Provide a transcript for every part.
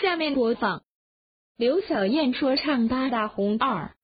下面播放刘晓燕说唱八大红二。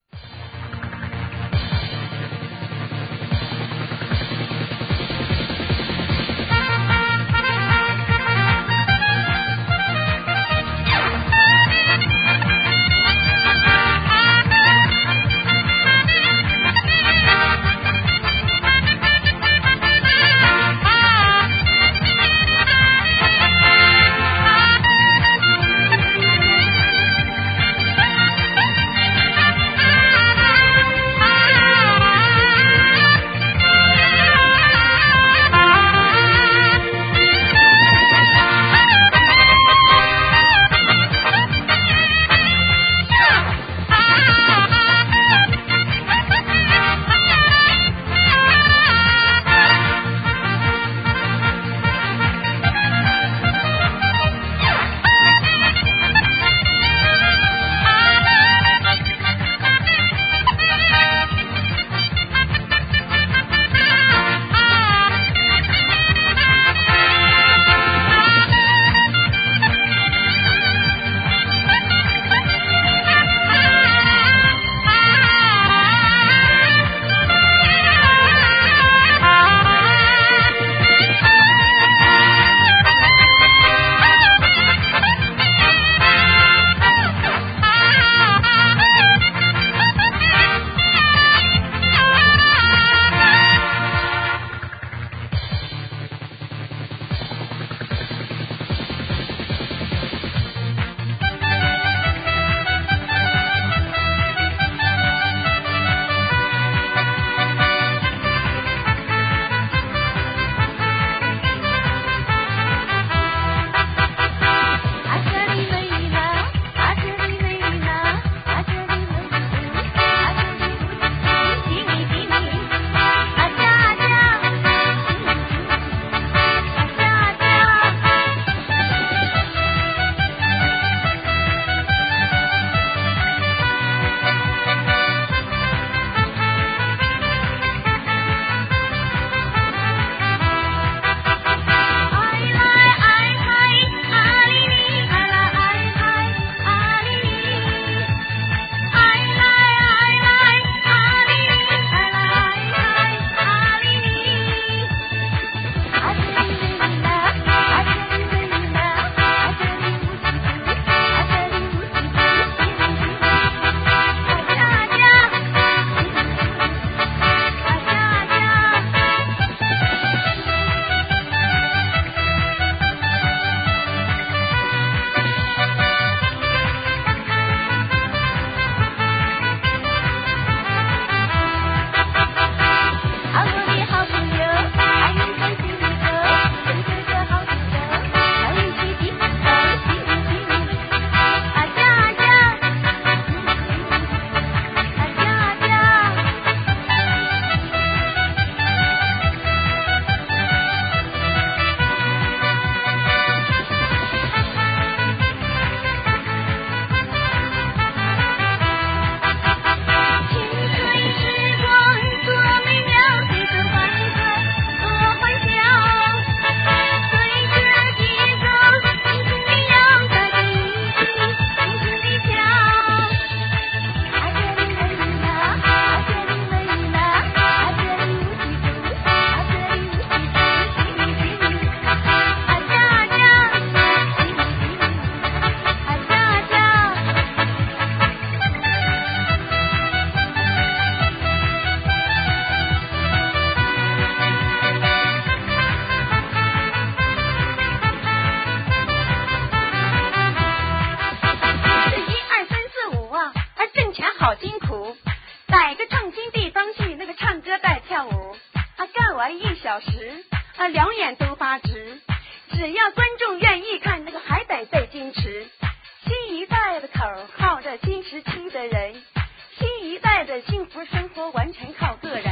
幸福生活完全靠个人，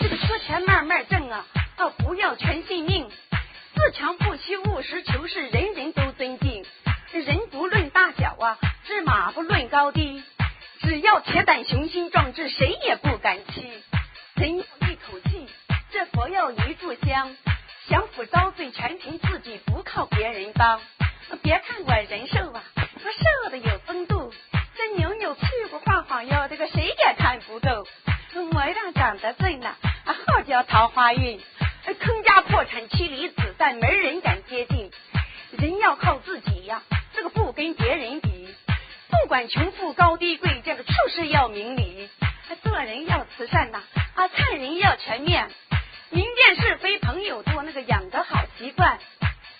这个缺钱慢慢挣啊，倒不要全信命，自强不息，务实求是，人人都尊敬，人不论大小啊，治马不论高低，只要铁胆雄心壮志，谁也不敢欺，人要一口气，这佛要一炷香，享福遭罪，全凭自己，不靠别人帮。别看我人瘦。亮长得俊呐，啊，好叫桃花运。坑家破产，妻离子散，没人敢接近。人要靠自己呀，这个不跟别人比。不管穷富高低贵贱，这处事要明理。做人要慈善呐，啊，看人要全面。明辨是非，朋友多，那个养得好习惯。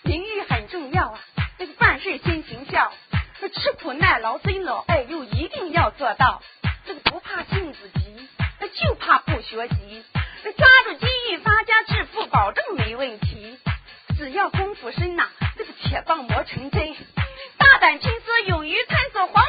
名誉很重要啊，那个办事先行孝。吃苦耐劳，尊老爱幼，一定要做到。这个不怕性子急，就怕不学习。抓住机遇发家致富，保证没问题。只要功夫深呐，这个铁棒磨成针。大胆青丝，勇于探索，黄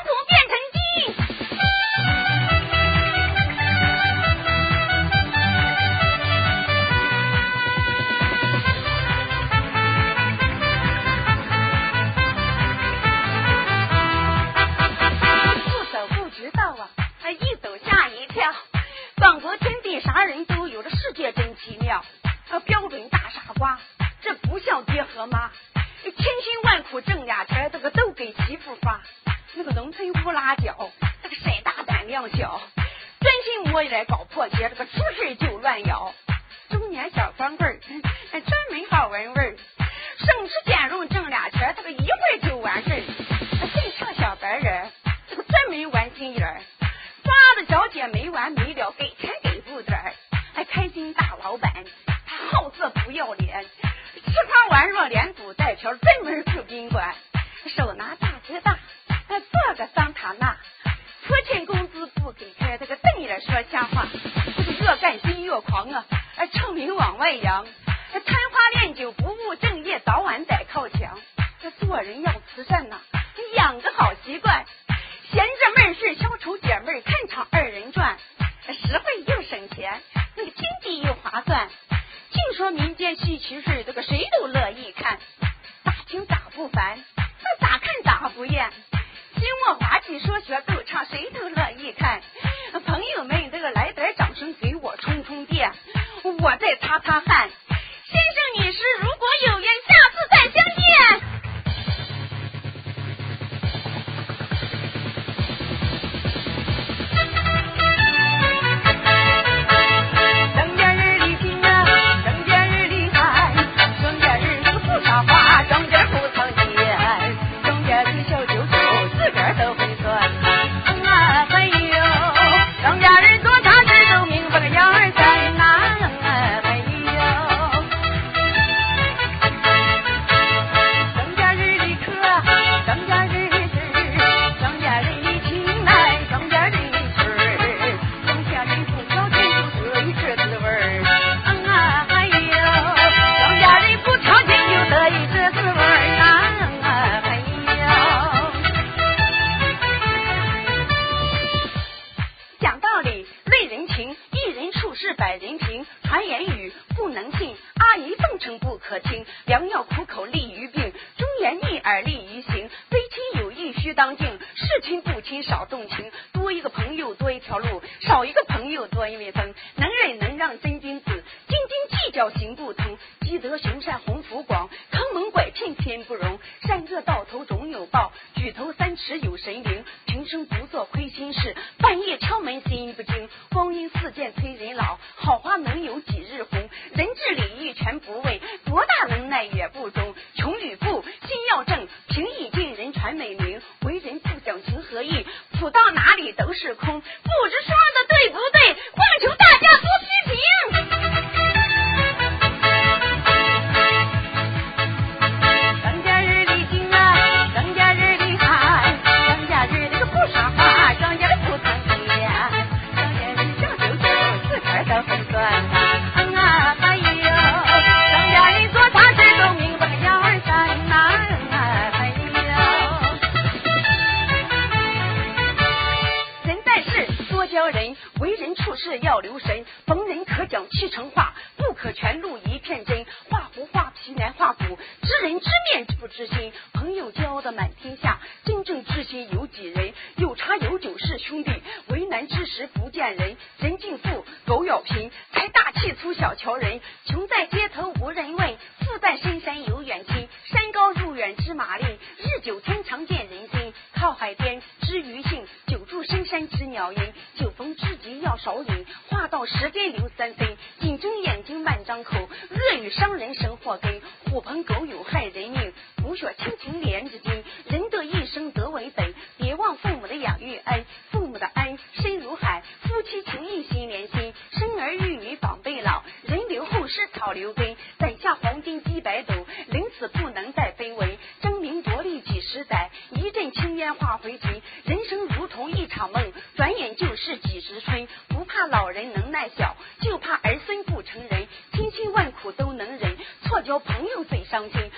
光棍儿，专门好闻味儿，省吃俭用挣俩钱，这个一会儿就完事儿。最像小白人，这个真没玩心眼儿，抓的小姐没完没了，给钱给不点儿，还开心大老板，他好色不要脸，吃喝玩乐连赌带嫖，专门住宾馆，手拿大哥大，做个桑塔纳，拖欠工资不给开，这个瞪眼说瞎话，这个越干心越狂啊，哎臭名往外扬，贪花恋酒不务正业，早晚得靠墙。这做人要慈善呐，养个好习惯，闲着闷事消愁解闷，看场二人转，实惠又省钱，那个经济又划算。净说民间戏曲事，我再擦擦汗。积德行善鸿福广，坑蒙拐骗天不容。善恶到头总有报，举头三尺有神灵。平生不做亏心事，半夜敲门心不惊。光阴似箭催人老，好花能有几日红？人治礼义全不为，多大能耐也不中。穷与富心要正，平易近人传美名。为人不讲情和义，普到哪里都是空。不知说人，为人处事要留神。逢人可讲七成话，不可全露一片真。画虎画皮难画骨，知人知面不知心。朋友交的满天下，真正知心有几人？有茶有酒是兄弟，为难之时不见人。人敬富，狗咬贫，财大气粗小瞧人。穷在街头无人问，富在深山有远亲。山高路远知马力，日久天长见人心。靠海边知鱼性，深山知鸟音。酒逢知己要少饮，话到时间留三分，紧睁眼睛慢张口，恶语伤人生祸根，狐朋狗友害人命，不学亲情连着筋，人的一生得为本，别忘父母的养育恩，父母的恩深如海，夫妻情谊心连心，生儿育女防备老，人留后世草留根，攒下黄金几百斗，临死不能再卑微，争名夺利几十载，一阵青烟化灰烬，转眼就是几十春，不怕老人能耐小，就怕儿孙不成人，千辛万苦都能忍，错交朋友最伤心，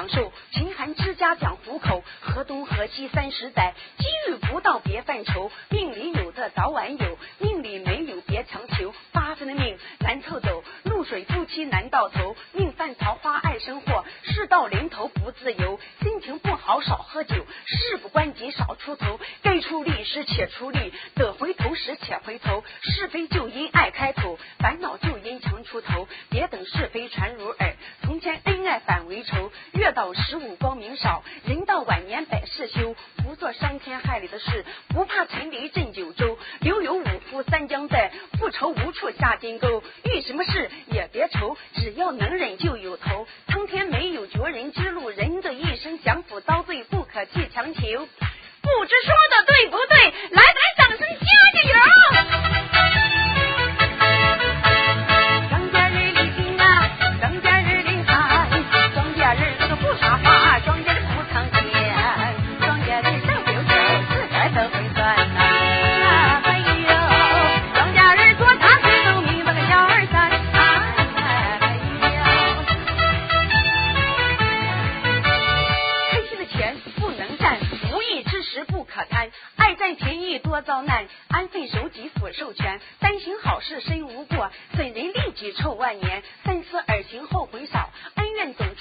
享受，贫寒之家讲糊口。河东河西三十载，机遇不到别犯愁，命里有的早晚有，命里没有别强求。八分的命难凑走，露水夫妻难到头，命犯桃花爱生祸，事到临头不自由。心情不好少喝酒，事不关己少出头，该出力时且出力，得回头时且回头。是非就因伤天害理的事，不怕沉迷镇九州。留有五夫三将在，不愁无处下金钩。遇什么事也别愁，只要能忍就有头。苍天没有绝人之路，人的一生享福遭罪，不可去强求。不知说的对不对？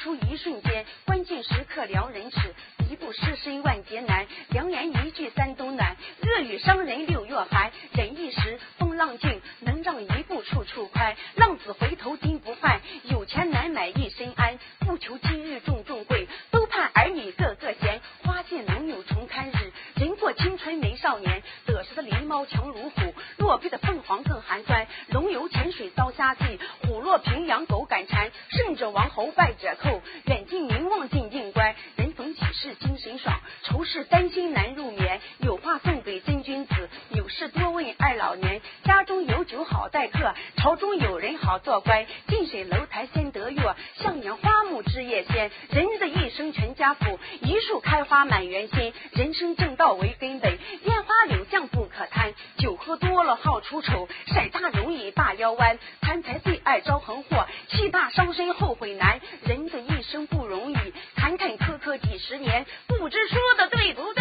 出一瞬间。关键时刻撩人尺，一步失身万劫难。良言一句三冬暖，恶语伤人六月寒。忍一时风浪静，能让一步处处宽。浪子回头金不换，有钱难买一身安。不求今日重重贵，都盼儿女个个贤。花谢能有重看日，人过青春没少年。得势的狸猫强如虎，落魄的凤凰更寒酸。龙游浅水遭虾戏，虎落平阳狗敢缠。胜者王侯败者寇，远近名望进进关。人逢喜事精神爽，愁事担心难入眠。有话送给真君子，有事多问二老年。家中有酒好待客，朝中有人好做官。近水楼台先得月，向阳花木枝叶鲜。人的一生全家福，一树开花满园心。说多了好出丑，色大容易大腰弯。贪财最爱招横祸，气大伤身后悔难。人的一生不容易，坎坎坷坷几十年，不知说的对不对？